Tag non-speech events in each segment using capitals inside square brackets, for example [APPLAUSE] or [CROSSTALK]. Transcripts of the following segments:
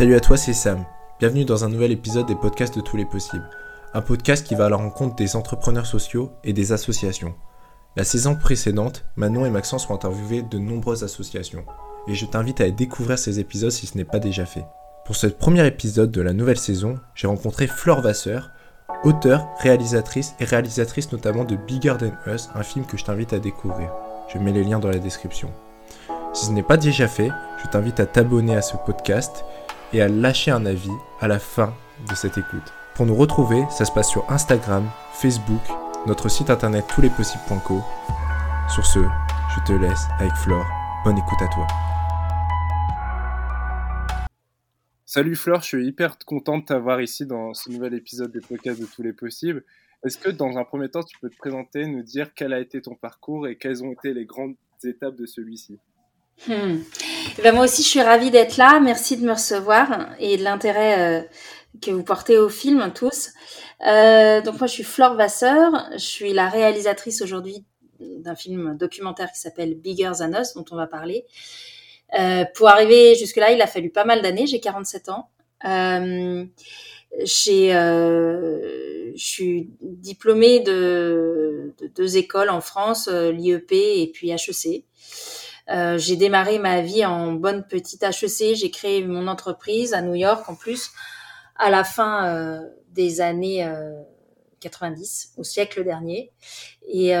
Salut à toi, c'est Sam. Bienvenue dans un nouvel épisode des podcasts de tous les possibles. Un podcast qui va à la rencontre des entrepreneurs sociaux et des associations. La saison précédente, Manon et Maxence ont interviewé de nombreuses associations. Et je t'invite à découvrir ces épisodes si ce n'est pas déjà fait. Pour ce premier épisode de la nouvelle saison, j'ai rencontré Flore Vasseur, auteure, réalisatrice et réalisatrice notamment de Bigger Than Us, un film que je t'invite à découvrir. Je mets les liens dans la description. Si ce n'est pas déjà fait, je t'invite à t'abonner à ce podcast et à lâcher un avis à la fin de cette écoute. Pour nous retrouver, ça se passe sur Instagram, Facebook, notre site internet touslespossibles.co. Sur ce, je te laisse avec Flore. Bonne écoute à toi. Salut Flore, je suis hyper content de t'avoir ici dans ce nouvel épisode des podcasts de tous les possibles. Est-ce que dans un premier temps, tu peux te présenter, nous dire quel a été ton parcours et quelles ont été les grandes étapes de celui-ci? Hmm. Eh ben moi aussi, je suis ravie d'être là. Merci de me recevoir et de l'intérêt euh, que vous portez au film tous. Euh, donc moi, je suis Flore Vasseur. Je suis la réalisatrice aujourd'hui d'un film documentaire qui s'appelle Bigger Than Us, dont on va parler. Euh, pour arriver jusque-là, il a fallu pas mal d'années. J'ai 47 ans. Je suis diplômée de, de, deux écoles en France, l'IEP et puis HEC. Euh, j'ai démarré ma vie en bonne petite HEC. J'ai créé mon entreprise à New York en plus à la fin euh, des années 90, euh, au siècle dernier. Et,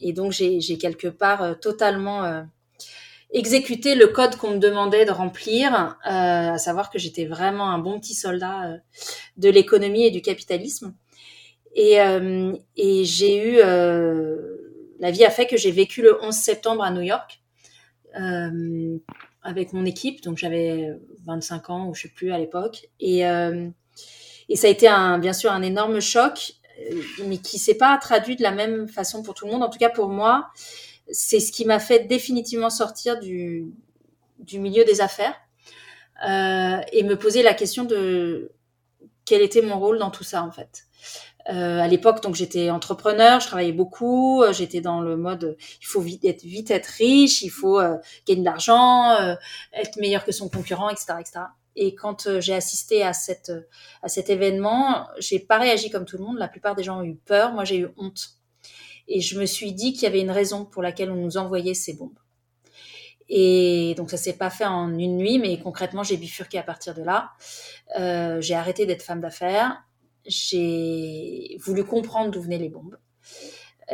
et donc j'ai quelque part totalement exécuté le code qu'on me demandait de remplir, à savoir que j'étais vraiment un bon petit soldat de l'économie et du capitalisme. Et, et j'ai eu la vie a fait que j'ai vécu le 11 septembre à New York euh, avec mon équipe. Donc j'avais 25 ans ou je sais plus à l'époque. Et, euh, et ça a été bien sûr un énorme choc, euh, mais qui s'est pas traduit de la même façon pour tout le monde. En tout cas pour moi, c'est ce qui m'a fait définitivement sortir du, du milieu des affaires et me poser la question de quel était mon rôle dans tout ça en fait. Euh, à l'époque, donc j'étais entrepreneur, je travaillais beaucoup, euh, j'étais dans le mode il faut vite être vite riche, il faut euh, gagner de l'argent, être meilleur que son concurrent, etc., etc. Et quand j'ai assisté à cet événement, j'ai pas réagi comme tout le monde. La plupart des gens ont eu peur, moi j'ai eu honte. Et je me suis dit qu'il y avait une raison pour laquelle on nous envoyait ces bombes. Et donc ça s'est pas fait en une nuit, mais concrètement j'ai bifurqué à partir de là. J'ai arrêté d'être femme d'affaires j'ai voulu comprendre d'où venaient les bombes.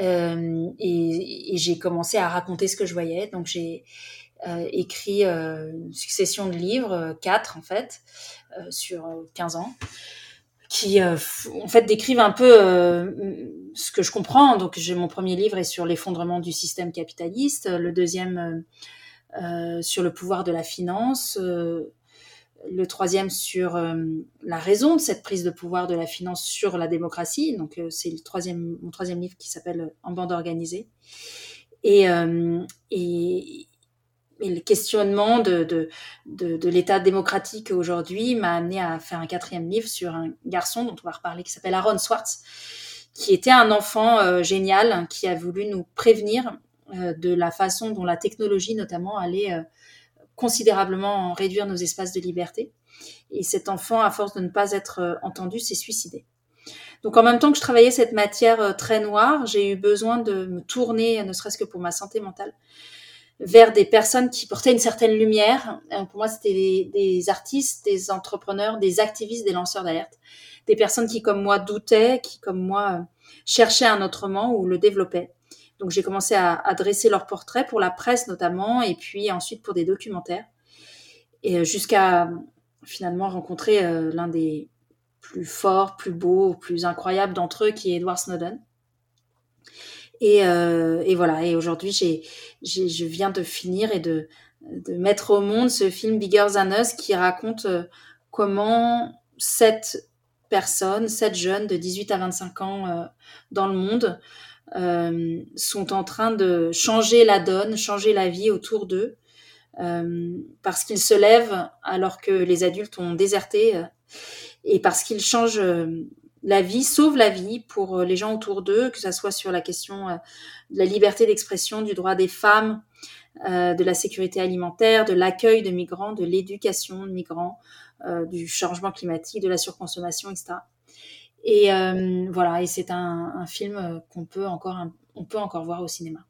Euh, et, et j'ai commencé à raconter ce que je voyais. Donc j'ai euh, écrit euh, une succession de livres, euh, quatre en fait, euh, sur 15 ans, qui en fait décrivent un peu ce que je comprends. Donc j'ai mon premier livre est sur l'effondrement du système capitaliste, le deuxième sur le pouvoir de la finance le troisième sur euh, la raison de cette prise de pouvoir de la finance sur la démocratie. Donc euh, c'est le troisième, mon troisième livre qui s'appelle En bande organisée. Et, euh, le questionnement de l'état démocratique aujourd'hui m'a amené à faire un quatrième livre sur un garçon dont on va reparler qui s'appelle Aaron Swartz, qui était un enfant génial qui a voulu nous prévenir de la façon dont la technologie notamment allait considérablement réduire nos espaces de liberté. Et cet enfant, à force de ne pas être euh, entendu, s'est suicidé. Donc en même temps que je travaillais cette matière euh, très noire, j'ai eu besoin de me tourner, ne serait-ce que pour ma santé mentale, vers des personnes qui portaient une certaine lumière. Euh, pour moi, c'était des, des, artistes, des entrepreneurs, des activistes, des lanceurs d'alerte, des personnes qui, comme moi, doutaient, qui, comme moi, cherchaient un autrement ou le développaient. Donc j'ai commencé à, dresser leurs portraits pour la presse notamment, et puis ensuite pour des documentaires, et euh, jusqu'à finalement rencontrer euh, l'un des plus forts, plus beaux, plus incroyables d'entre eux, qui est Edward Snowden. Et, euh, voilà. Et aujourd'hui, j'ai, je viens de finir et de, mettre au monde ce film Bigger Than Us qui raconte euh, comment sept personnes, sept jeunes de 18 à 25 ans euh, dans le monde euh, sont en train de changer la donne, changer la vie autour d'eux, euh, parce qu'ils se lèvent alors que les adultes ont déserté, euh, et parce qu'ils changent la vie sauve la vie pour les gens autour d'eux, que ce soit sur la question de la liberté d'expression, du droit des femmes, de la sécurité alimentaire, de l'accueil de migrants, de l'éducation de migrants, du changement climatique, de la surconsommation, etc. Et voilà, et c'est un, film qu'on peut encore, on peut encore voir au cinéma.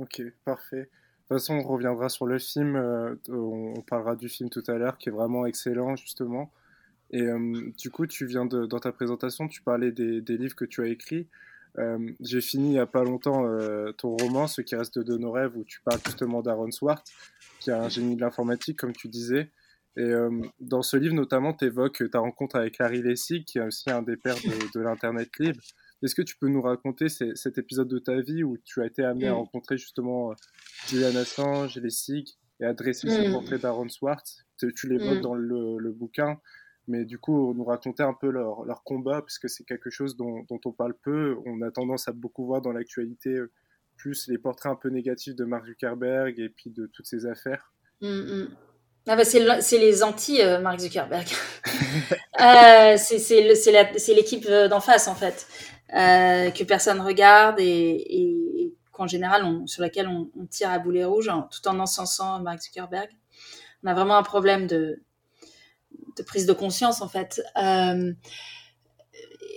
Ok, parfait. De toute façon, on reviendra sur le film. Euh, on parlera du film tout à l'heure, qui est vraiment excellent, justement. Et euh, du coup, tu viens dans ta présentation, tu parlais des, des livres que tu as écrits. Euh, j'ai fini il n'y a pas longtemps ton roman, Ce qui reste de nos rêves, où tu parles justement d'Aaron Swart, qui est un génie de l'informatique, comme tu disais. Et dans ce livre, notamment, tu évoques ta rencontre avec Larry Lessig, qui est aussi un des pères de, de l'Internet libre. Est-ce que tu peux nous raconter cet épisode de ta vie où tu as été amené à mm. rencontrer justement euh, Julian Assange et les SIG et à dresser ce mm. portrait d'Aaron Swartz? Tu, l'évoques mm. dans le, bouquin, mais du coup, nous raconter un peu leur, leur combat, puisque c'est quelque chose dont, on parle peu. On a tendance à beaucoup voir dans l'actualité euh, plus les portraits un peu négatifs de Mark Zuckerberg et puis de toutes ces affaires. Ah bah c'est les anti-Mark euh, Zuckerberg. [LAUGHS] euh, c'est l'équipe d'en face, en fait. Euh, que personne regarde et, et, qu'en général, on, sur laquelle on, on, tire à boulet rouge tout en encensant Mark Zuckerberg. On a vraiment un problème de, de prise de conscience, en fait. Euh,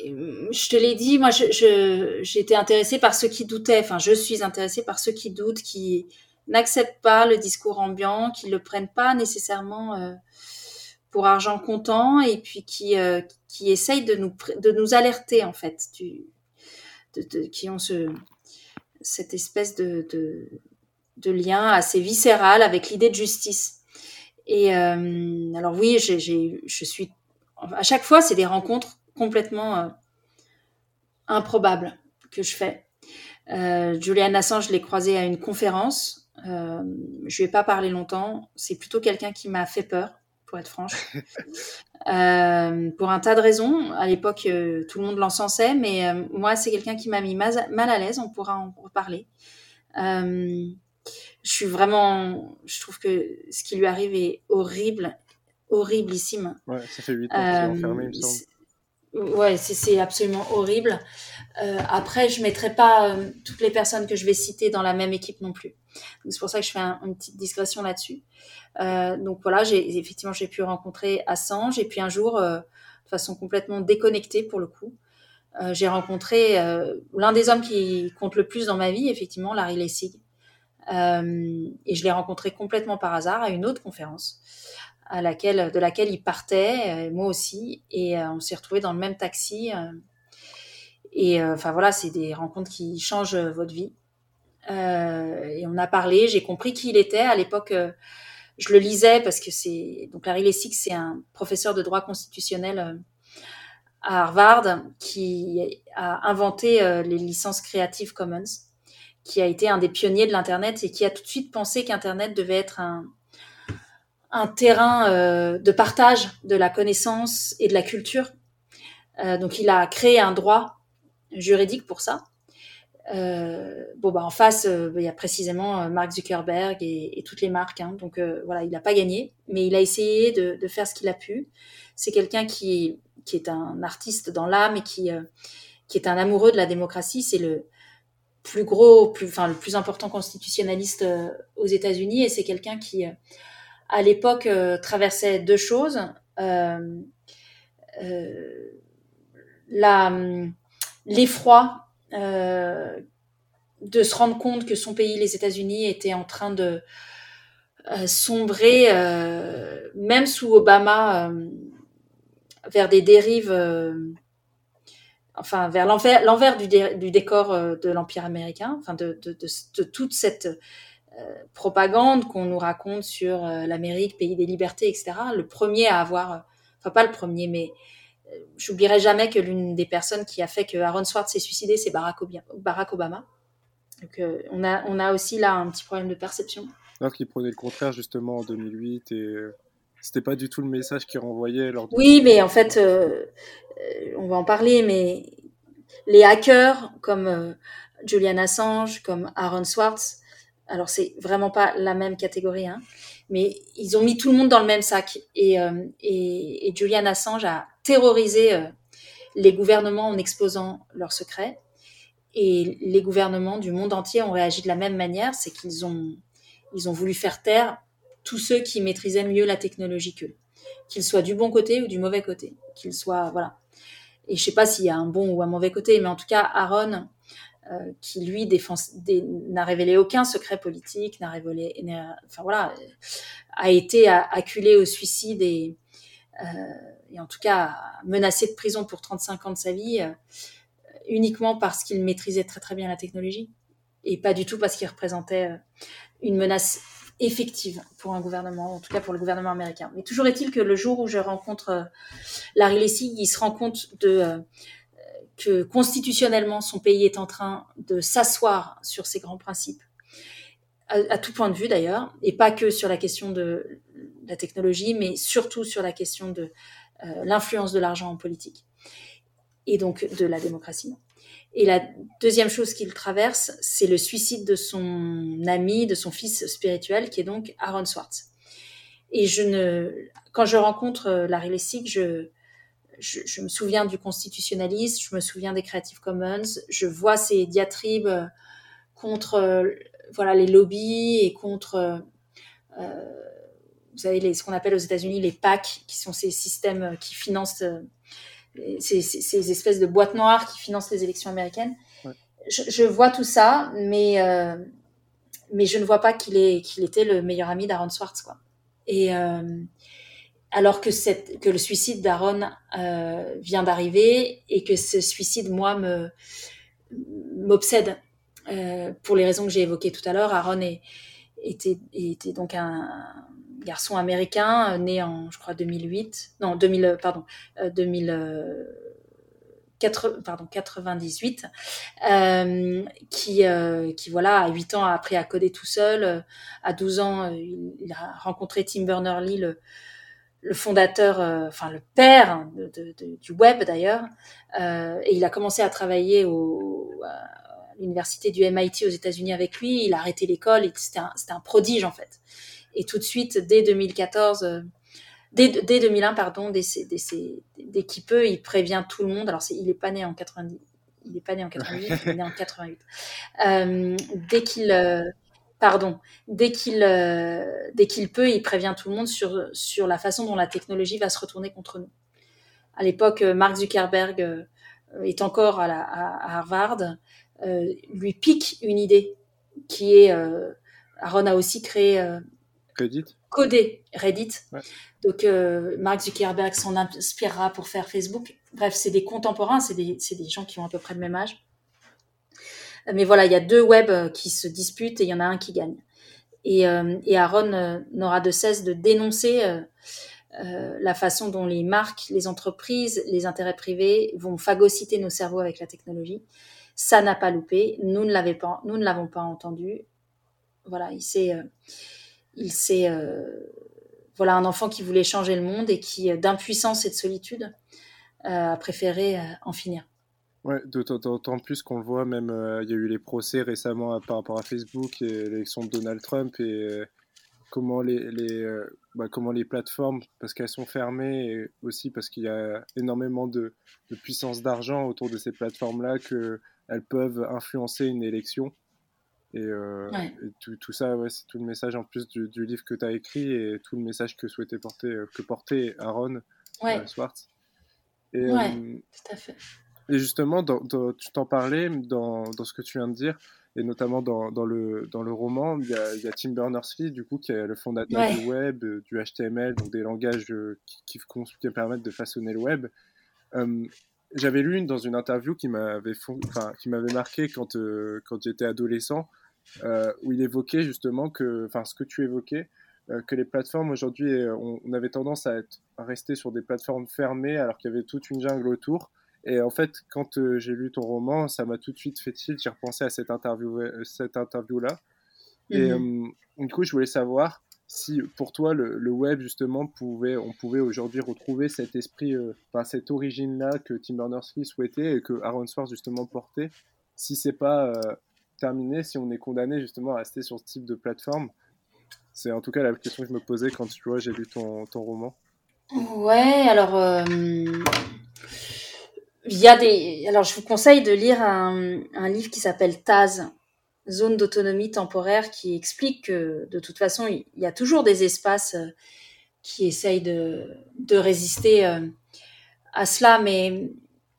je te l'ai dit, moi, été intéressée par ceux qui doutaient. Enfin, je suis intéressée par ceux qui doutent, qui n'acceptent pas le discours ambiant, qui le prennent pas nécessairement euh, pour argent comptant et puis qui, euh, essayent de nous, alerter en fait, de, qui ont ce, cette espèce de, lien assez viscéral avec l'idée de justice. Et euh, alors oui, je suis à chaque fois, c'est des rencontres complètement improbables que je fais. Julian Assange, je l'ai croisé à une conférence. Euh, je ai pas parlé longtemps. C'est plutôt quelqu'un qui m'a fait peur pour être franche. [LAUGHS] euh, pour un tas de raisons. À l'époque, euh, tout le monde l'encensait, mais moi, c'est quelqu'un qui m'a mis mal à l'aise. On pourra en reparler. Je suis vraiment. Je trouve que ce qui lui arrive est horrible, horriblissime. Ouais, ça fait 8 ans qu'il est enfermé, il me semble. Ouais, c'est absolument horrible. Euh, après, je mettrai pas euh, toutes les personnes que je vais citer dans la même équipe non plus. C'est pour ça que je fais un, une petite digression là-dessus. Euh, donc voilà, j'ai effectivement j'ai pu rencontrer Assange et puis un jour, de façon complètement déconnectée pour le coup, j'ai rencontré l'un des hommes qui compte le plus dans ma vie, effectivement, Larry Lessig. et je l'ai rencontré complètement par hasard à une autre conférence à laquelle, de laquelle il partait, moi aussi, et on s'est retrouvés dans le même taxi. et enfin voilà, c'est des rencontres qui changent votre vie. et on a parlé, j'ai compris qui il était à l'époque je le lisais parce que c'est donc Larry Lessig, c'est un professeur de droit constitutionnel euh, à Harvard qui a inventé euh, les licences Creative Commons, qui a été un des pionniers de l'internet et qui a tout de suite pensé qu'internet devait être un un terrain euh, de partage de la connaissance et de la culture. donc il a créé un droit juridique pour ça. Euh, bon bah en face euh, il y a précisément euh, Mark Zuckerberg et, toutes les marques hein, donc voilà il n'a pas gagné mais il a essayé de, faire ce qu'il a pu c'est quelqu'un qui qui est un artiste dans l'âme et qui qui est un amoureux de la démocratie c'est le plus gros enfin le plus important constitutionnaliste aux États-Unis et c'est quelqu'un qui à l'époque traversait deux choses. L'effroi euh, de se rendre compte que son pays, les États-Unis, était en train de euh, sombrer, euh, même sous Obama, vers des dérives, enfin vers l'envers du, décor de l'empire américain, enfin de, toute cette propagande qu'on nous raconte sur l'Amérique, pays des libertés, etc. Le premier à avoir, enfin pas le premier, mais j'oublierai jamais que l'une des personnes qui a fait que Aaron Swartz s'est suicidé, c'est Barack, Obama. Donc, euh, on, a, on a aussi là un petit problème de perception. Alors qu'il prenait le contraire justement en 2008 et euh, c'était pas du tout le message qu'il renvoyait. Lors Oui, mais en fait, euh, on va en parler, mais les hackers comme Julian Assange, comme Aaron Swartz, alors c'est vraiment pas la même catégorie, hein, mais ils ont mis tout le monde dans le même sac. Et, et, et Julian Assange a terroriser euh, les gouvernements en exposant leurs secrets. Et les gouvernements du monde entier ont réagi de la même manière, c'est qu'ils ont, ils ont voulu faire taire tous ceux qui maîtrisaient mieux la technologie qu'eux, qu'ils soient du bon côté ou du mauvais côté, qu'ils soient voilà. Et je sais pas s'il y a un bon ou un mauvais côté, mais en tout cas, Aaron, euh, qui lui n'a révélé aucun secret politique, n'a révélé, enfin voilà, a été acculé au suicide et, euh, et en tout cas menacé de prison pour 35 ans de sa vie, euh, uniquement parce qu'il maîtrisait très très bien la technologie et pas du tout parce qu'il représentait une menace effective pour un gouvernement, en tout cas pour le gouvernement américain. Mais toujours est-il que le jour où je rencontre Larry Lessig, il se rend compte de que constitutionnellement son pays est en train de s'asseoir sur ces grands principes, à, tout point de vue d'ailleurs, et pas que sur la question de la technologie, mais surtout sur la question de euh, l'influence de l'argent en politique et donc de la démocratie. Et la deuxième chose qu'il traverse, c'est le suicide de son ami, de son fils spirituel, qui est donc Aaron Swartz. Et je ne, quand je rencontre euh, Larry Lessig, je, je, me souviens du constitutionnalisme, je me souviens des Creative Commons, je vois ces diatribes euh, contre euh, voilà les lobbies et contre euh, vous savez les, ce qu'on appelle aux États-Unis les PAC, qui sont ces systèmes qui financent ces, ces, espèces de boîtes noires qui financent les élections américaines. Je, je, vois tout ça, mais mais je ne vois pas qu'il est qu'il était le meilleur ami d'Aaron Swartz quoi. Et alors que, le suicide d'Aaron euh, vient d'arriver et que ce suicide, moi, me m'obsède euh, pour les raisons que j'ai évoquées tout à l'heure. Aaron était, donc un garçon américain né en, je crois, 2008, non, 2000, pardon, 2000, euh, 4, pardon, 98, euh, qui, voilà, à 8 ans a appris à coder tout seul. À 12 ans, il, il a rencontré Tim Berners-Lee, le, le fondateur, euh, enfin le père du web d'ailleurs, euh, et il a commencé à travailler à l'université du MIT aux États-Unis avec lui. Il a arrêté l'école, c'était un, prodige en fait. Et tout de suite, dès 2014, euh, dès, dès, 2001 pardon, dès, dès, qu'il peut, il prévient tout le monde. Alors il est pas né en 90, il est pas né en 88, il est né en 88. Euh, dès qu'il pardon, dès qu'il euh, dès qu'il peut, il prévient tout le monde sur sur la façon dont la technologie va se retourner contre nous. À l'époque, euh, Mark Zuckerberg euh, est encore à, la, à Harvard, lui pique une idée qui est Aaron a aussi créé Reddit. Codé Reddit. Donc Mark Zuckerberg s'en inspirera pour faire Facebook. Bref, c'est des contemporains, c'est des, des gens qui ont à peu près le même âge. Mais voilà, il y a deux webs euh, qui se disputent et il y en a un qui gagne. Et, euh, Aaron euh, n'aura de cesse de dénoncer la façon dont les marques, les entreprises, les intérêts privés vont phagocyter nos cerveaux avec la technologie. Ça n'a pas loupé. Nous ne l'avons pas, nous ne l'avons pas entendu. Voilà, il s'est, il s'est, voilà, un enfant qui voulait changer le monde et qui, d'impuissance et de solitude, a préféré en finir. Ouais, d'autant plus qu'on le voit, même euh, il y a eu les procès récemment par rapport à Facebook et l'élection de Donald Trump et euh, comment les, les euh, bah, comment les plateformes, parce qu'elles sont fermées et aussi parce qu'il y a énormément de, de puissance d'argent autour de ces plateformes-là, qu'elles peuvent influencer une élection. Et, tout, tout, ça, ouais, c'est tout le message en plus du, du livre que tu as écrit et tout le message que souhaitait porter, que portait Aaron Swartz. Et, ouais, tout à fait. Et justement, tu t'en parlais dans, dans, ce que tu viens de dire, et notamment dans, dans le, dans le roman, il y, a, il y a Tim Berners-Lee, du coup, qui est le fondateur du web, euh, du HTML, donc des langages euh, qui, qui, permettent de façonner le web. Euh, j'avais lu une, dans une interview qui m'avait enfin, qui m'avait marqué quand, quand j'étais adolescent, où il évoquait justement que, enfin, ce que tu évoquais, que les plateformes aujourd'hui, on, on, avait tendance à, être, à rester sur des plateformes fermées alors qu'il y avait toute une jungle autour. Et en fait, quand euh, j'ai lu ton roman, ça m'a tout de suite fait tilt. J'ai repensé à cette interview, euh, cette interview-là. Et mhm. euh, du coup, je voulais savoir si pour toi le, web justement pouvait, on pouvait aujourd'hui retrouver cet esprit, enfin cette origine-là que Tim Berners-Lee souhaitait et que Aaron Swartz justement portait. Si c'est pas terminé, si on est condamné justement à rester sur ce type de plateforme, c'est en tout cas la question que je me posais quand tu vois j'ai lu ton, ton roman. Ouais, alors il y a des. Alors, je vous conseille de lire un, livre qui s'appelle Taz, Zone d'autonomie temporaire, qui explique que de toute façon, il y a toujours des espaces euh, qui essayent de, résister euh, à cela, mais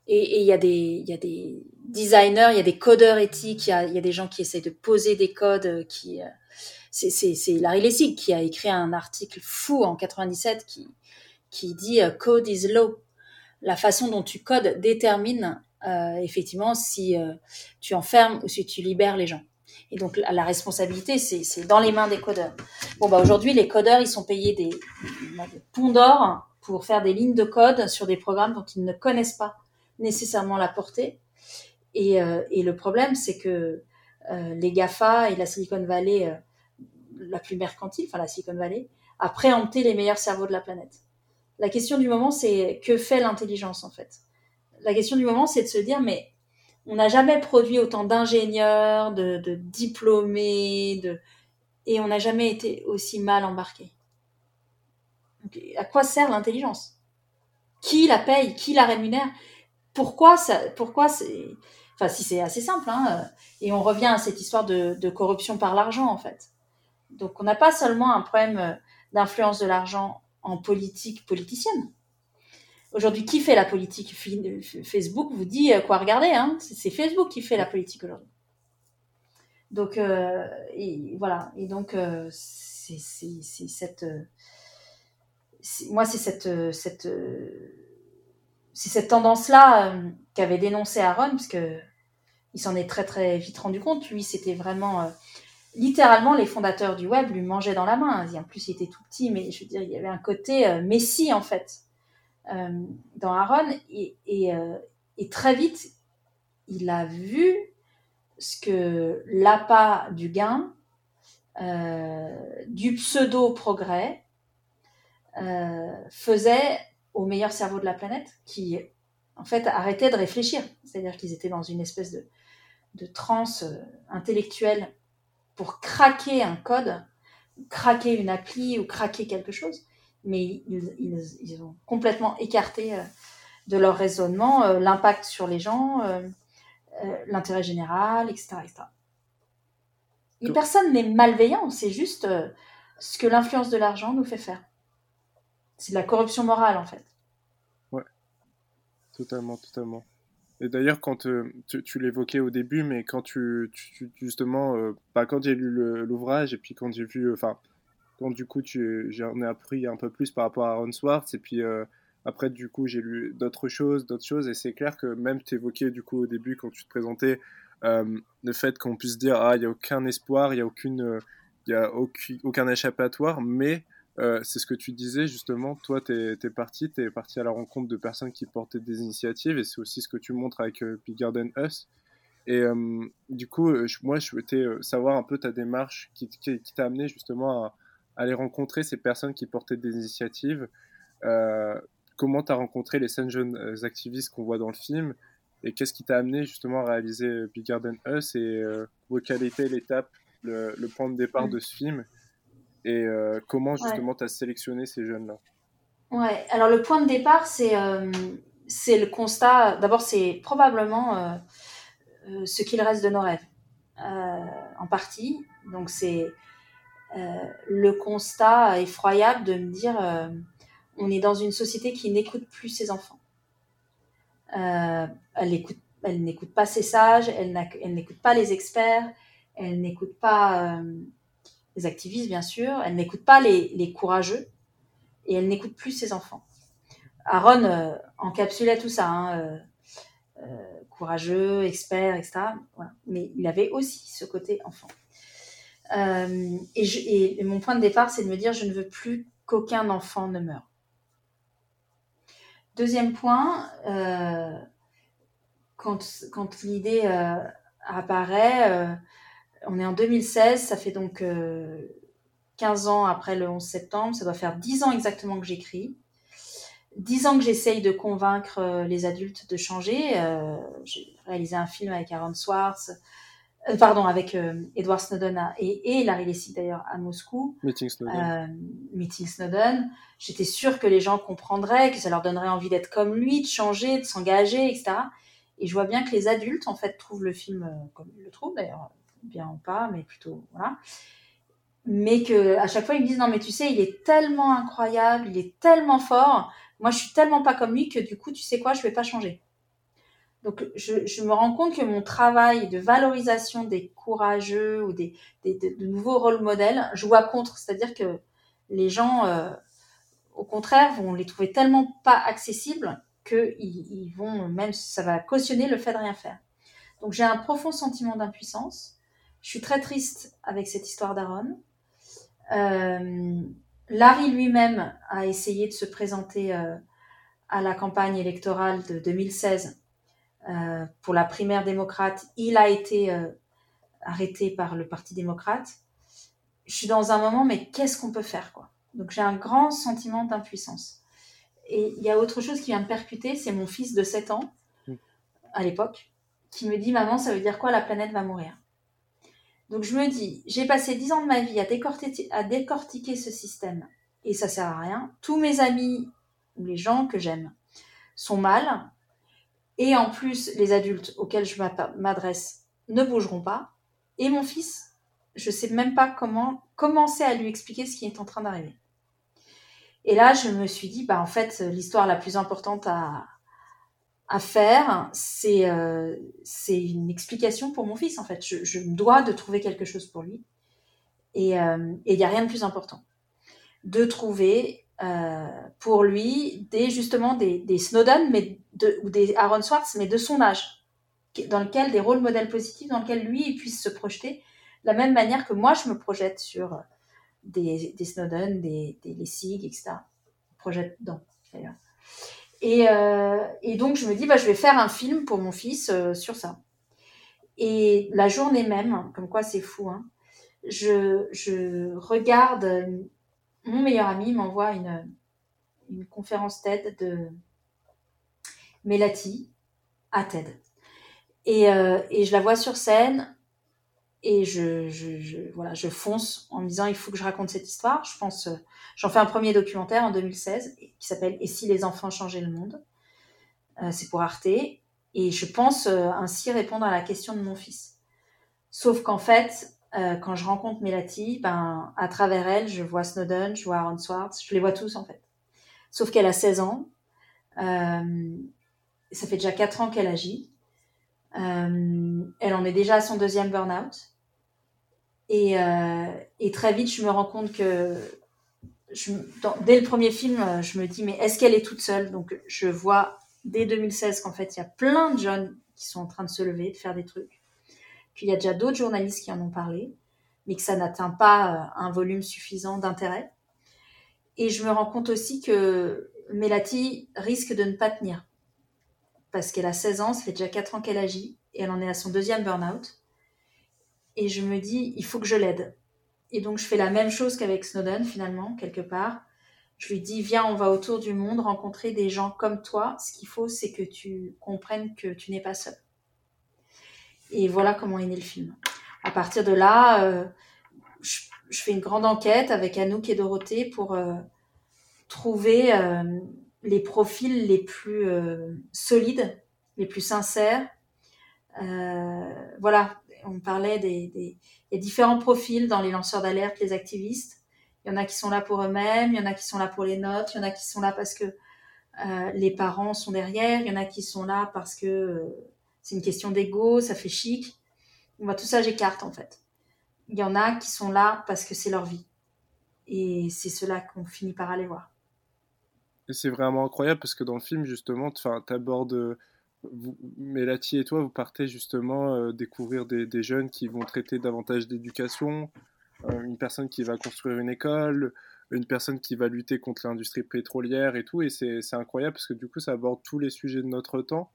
et, il y a des il y a des designers, il y a des codeurs éthiques, il y a, des gens qui essayent de poser des codes qui c'est c'est Larry Lessig qui a écrit un article fou en 97 qui qui dit code is law la façon dont tu codes détermine euh, effectivement si euh, tu enfermes ou si tu libères les gens. Et donc la, responsabilité, c'est dans les mains des codeurs. Bon, bah aujourd'hui, les codeurs, ils sont payés des, des ponts d'or pour faire des lignes de code sur des programmes dont ils ne connaissent pas nécessairement la portée. Et, euh, et le problème, c'est que les GAFA et la Silicon Valley, la plus mercantile, enfin la Silicon Valley, a préempté les meilleurs cerveaux de la planète. La question du moment, c'est que fait l'intelligence en fait? La question du moment, c'est de se dire, mais on n'a jamais produit autant d'ingénieurs, de, diplômés, et on n'a jamais été aussi mal embarqué. à quoi sert l'intelligence? Qui la paye? Qui la rémunère? Pourquoi ça Pourquoi c'est Enfin, si c'est assez simple, hein, et on revient à cette histoire de, de corruption par l'argent, en fait. Donc, on n'a pas seulement un problème euh, d'influence de l'argent en politique politicienne. Aujourd'hui, qui fait la politique? Facebook vous dit euh, quoi regarder. Hein c'est Facebook qui fait la politique aujourd'hui. Donc, euh, voilà. Et donc, euh, c'est cette. moi, c'est cette, cette, c'est cette tendance-là qu'avait dénoncé Aaron, parce que il s'en est très très vite rendu compte. Lui, c'était vraiment littéralement, les fondateurs du web lui mangeaient dans la main. En plus, il était tout petit, mais je veux dire, il y avait un côté euh, messie, en fait, euh, dans Aaron. Et, euh, et, très vite, il a vu ce que l'appât du gain, du pseudo-progrès, faisait au meilleur cerveau de la planète, qui, en fait, arrêtait de réfléchir. C'est-à-dire qu'ils étaient dans une espèce de, de transe intellectuelle pour craquer un code, craquer une appli ou craquer quelque chose, mais ils, ils, ils ont complètement écarté euh, de leur raisonnement euh, l'impact sur les gens, euh, l'intérêt général, etc. etc. Et personne n'est malveillant, c'est juste ce que l'influence de l'argent nous fait faire. C'est de la corruption morale en fait. Ouais, totalement, totalement. Et d'ailleurs, quand euh, tu, l'évoquais au début, mais quand tu, justement, euh, bah, quand j'ai lu l'ouvrage et puis quand j'ai vu, enfin, quand du coup, j'en ai appris un peu plus par rapport à Aaron Swartz et puis euh, après, du coup, j'ai lu d'autres choses, d'autres choses et c'est clair que même tu évoquais du coup au début quand tu te présentais le fait qu'on puisse dire ah il y a aucun espoir, il y a aucune, il y a aucun échappatoire, mais euh, c'est ce que tu disais justement, toi tu es, parti, tu es parti à la rencontre de personnes qui portaient des initiatives et c'est aussi ce que tu montres avec euh, Bigger Than Us. Et euh, du coup, moi je souhaitais savoir un peu ta démarche qui, qui, t'a amené justement à, aller rencontrer ces personnes qui portaient des initiatives. comment tu as rencontré les cinq jeunes activistes qu'on voit dans le film et qu'est-ce qui t'a amené justement à réaliser Bigger Than Us et quelle était l'étape, le, le, point de départ mm. de ce film? Et euh, comment justement tu as sélectionné ces jeunes-là? Ouais, alors le point de départ, c'est euh, c'est le constat. D'abord, c'est probablement euh, ce qu'il reste de nos rêves, en partie. Donc, c'est le constat effroyable de me dire on est dans une société qui n'écoute plus ses enfants. elle elle n'écoute pas ses sages, elle n'écoute pas les experts, elle n'écoute pas les activistes bien sûr, elle n'écoute pas les, courageux et elle n'écoute plus ses enfants. Aaron euh, encapsulait tout ça, hein, euh, euh, courageux, expert, etc. Mais il avait aussi ce côté enfant. Et, mon point de départ, c'est de me dire, je ne veux plus qu'aucun enfant ne meure. Deuxième point, quand l'idée apparaît, on est en 2016, ça fait donc 15 euh, ans après le 11 septembre, ça doit faire 10 ans exactement que j'écris. 10 ans que j'essaye de convaincre euh, les adultes de changer. Euh, j'ai réalisé un film avec Aaron Swartz. euh, pardon, avec Edward Snowden et, et, Larry Lessig d'ailleurs à Moscou. Meeting Snowden. Meeting Snowden. J'étais sûre que les gens comprendraient, que ça leur donnerait envie d'être comme lui, de changer, de s'engager, etc. Et je vois bien que les adultes, en fait, trouvent le film comme ils le trouvent, d'ailleurs, bien ou pas, mais plutôt, voilà. Mais que à chaque fois, ils me disent, non, mais tu sais, il est tellement incroyable, il est tellement fort. Moi, je suis tellement pas comme lui que du coup, tu sais quoi, je vais pas changer. Donc, je, me rends compte que mon travail de valorisation des courageux ou des, de nouveaux rôles modèles joue à contre. C'est-à-dire que les gens, euh, au contraire, vont les trouver tellement pas accessibles qu'ils ils vont même, ça va cautionner le fait de rien faire. Donc, j'ai un profond sentiment d'impuissance. Je suis très triste avec cette histoire d'Aaron. Euh, Larry lui-même a essayé de se présenter euh, à la campagne électorale de 2016 euh, pour la primaire démocrate. Il a été arrêté par le Parti démocrate. Je suis dans un moment, mais qu'est-ce qu'on peut faire quoi? Donc j'ai un grand sentiment d'impuissance. Et il y a autre chose qui vient me percuter, c'est mon fils de 7 ans, à l'époque, qui me dit Maman, ça veut dire quoi? La planète va mourir. Donc je me dis J'ai passé 10 ans de ma vie à décortiquer, ce système, et ça sert à rien. Tous mes amis les gens que j'aime sont mal, et en plus, les adultes auxquels je m'adresse ne bougeront pas. Et mon fils, je ne sais même pas comment commencer à lui expliquer ce qui est en train d'arriver. Et là, je me suis dit, bah, en fait, l'histoire la plus importante à, à faire, c'est euh, une explication pour mon fils, en fait. Je, je, dois de trouver quelque chose pour lui. Et euh, il n'y a rien de plus important. De trouver euh, pour lui des justement des, Snowden mais ou des Aaron Swartz mais de son âge dans lequel des rôles modèles positifs dans lequel lui il puisse se projeter de la même manière que moi je me projette sur des, Snowden des, des Lessig etc projette dedans et, euh, et donc je me dis bah je vais faire un film pour mon fils euh, sur ça et la journée même comme quoi c'est fou hein, je, je regarde mon meilleur ami m'envoie une, une conférence TED de Melati à TED. Et, euh, et, je la vois sur scène et je, voilà, je fonce en me disant il faut que je raconte cette histoire. Je pense, euh, j'en fais un premier documentaire en 2016 qui s'appelle Et si les enfants changeaient le monde? Euh, C'est pour Arte. Et je pense ainsi répondre à la question de mon fils. Sauf qu'en fait, euh, quand je rencontre Melati, ben, à travers elle, je vois Snowden, je vois Aaron Swartz, je les vois tous en fait. Sauf qu'elle a 16 ans. Euh, ça fait déjà 4 ans qu'elle agit. Euh, elle en est déjà à son deuxième burn-out. Et, euh, et, très vite, je me rends compte que dès le premier film, je me dis, mais est-ce qu'elle est toute seule? Donc, je vois dès 2016 qu'en fait, il y a plein de jeunes qui sont en train de se lever, de faire des trucs qu'il y a déjà d'autres journalistes qui en ont parlé, mais que ça n'atteint pas euh, un volume suffisant d'intérêt. Et je me rends compte aussi que Melati risque de ne pas tenir. Parce qu'elle a 16 ans, ça fait déjà 4 ans qu'elle agit, et elle en est à son deuxième burn-out. Et je me dis, il faut que je l'aide. Et donc je fais la même chose qu'avec Snowden, finalement, quelque part. Je lui dis, viens, on va autour du monde rencontrer des gens comme toi. Ce qu'il faut, c'est que tu comprennes que tu n'es pas seul. Et voilà comment est né le film. À partir de là, euh, je, fais une grande enquête avec Anouk et Dorothée pour euh, trouver euh, les profils les plus solides, les plus sincères. voilà, on parlait des, différents profils dans les lanceurs d'alerte, les activistes. Il y en a qui sont là pour eux-mêmes, il y en a qui sont là pour les notes, il y en a qui sont là parce que les parents sont derrière, il y en a qui sont là parce que c'est une question d'ego, ça fait chic. Moi, tout ça, j'écarte en fait. Il y en a qui sont là parce que c'est leur vie. Et c'est cela qu'on finit par aller voir. Et c'est vraiment incroyable parce que dans le film, justement, tu abordes. Mélati et toi, vous partez justement euh, découvrir des, jeunes qui vont traiter davantage d'éducation, euh, une personne qui va construire une école, une personne qui va lutter contre l'industrie pétrolière et tout. Et c'est incroyable parce que du coup, ça aborde tous les sujets de notre temps.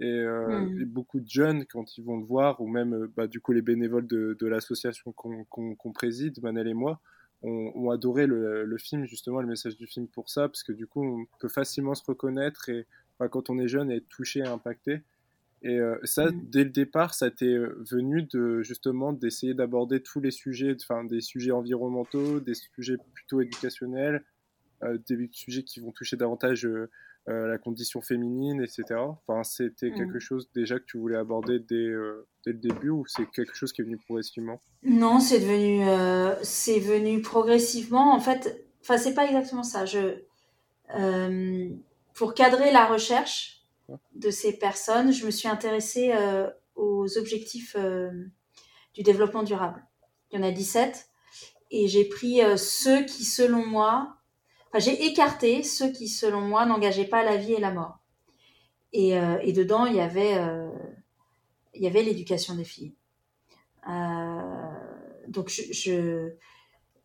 Euh, mmh. Et, beaucoup de jeunes, quand ils vont le voir, ou même euh, bah, du coup les bénévoles de, de l'association qu'on préside, Manel et moi, ont, adoré le, film, justement, le message du film pour ça, parce que du coup, on peut facilement se reconnaître et quand on est jeune, être touché et impacté. Et ça, mmh. dès le départ, ça t'est venu de justement d'essayer d'aborder tous les sujets, enfin des sujets environnementaux, des sujets plutôt éducationnels, des sujets qui vont toucher davantage la condition féminine, etc. Enfin, c'était mmh. quelque chose déjà que tu voulais aborder dès, dès le début ou c'est quelque chose qui est venu progressivement? Non, c'est devenu, c'est venu progressivement. En fait, enfin, c'est pas exactement ça. Je, pour cadrer la recherche, de ces personnes, je me suis intéressée euh, aux objectifs euh, du développement durable. Il y en a 17 et j'ai pris euh, ceux qui, selon moi, enfin, j'ai écarté ceux qui, selon moi, n'engageaient pas la vie et la mort. Et, dedans, il y avait, il y avait l'éducation des filles. donc, je, je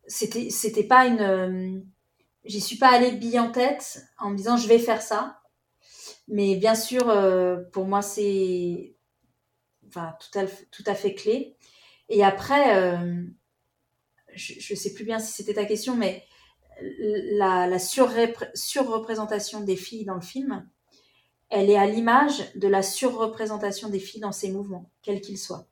c'était, c'était pas une, j'y suis pas allée bille en tête en me disant je vais faire ça. Mais bien sûr, euh, pour moi, c'est enfin, tout, à, tout à fait clé. Et après, euh, je ne sais plus bien si c'était ta question, mais la, la surreprésentation des filles dans le film, elle est à l'image de la surreprésentation des filles dans ces mouvements, quels qu'ils soient.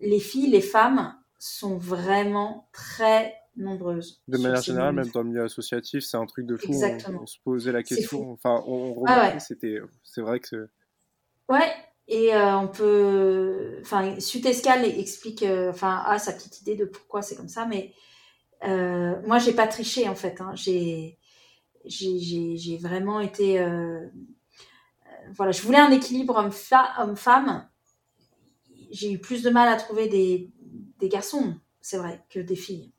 Les filles, les femmes sont vraiment très nombreuses. De manière générale, même dans le milieu associatif, c'est un truc de fou. Exactement. On, se posait la question. Enfin, on, remarquait, c'était, c'est vrai que. Ouais. Et euh, on peut, enfin, Sutescal explique, euh, enfin, a sa petite idée de pourquoi c'est comme ça, mais euh, moi, j'ai pas triché en fait. Hein. J'ai, j'ai, vraiment été, voilà, je voulais un équilibre homme-femme. J'ai eu plus de mal à trouver des, des garçons, c'est vrai, que des filles.